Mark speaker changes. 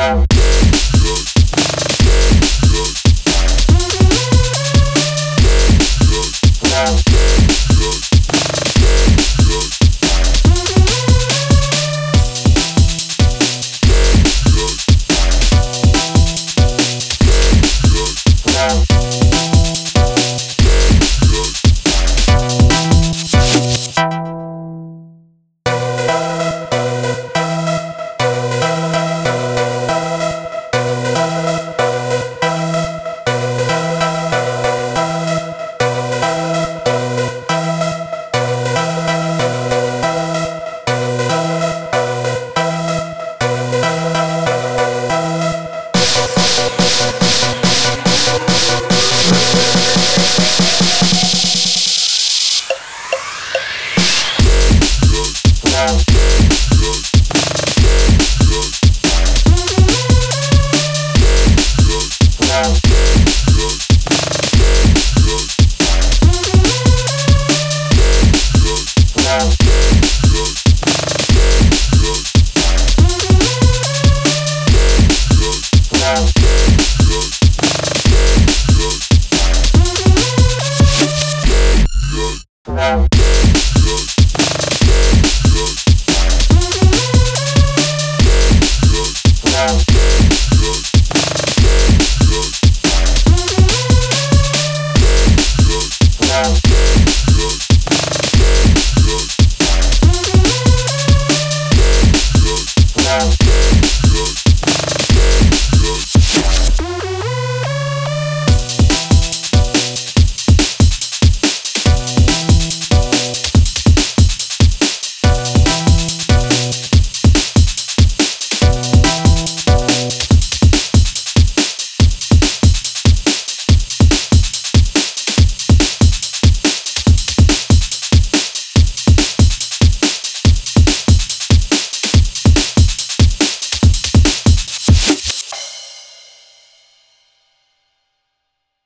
Speaker 1: Wow.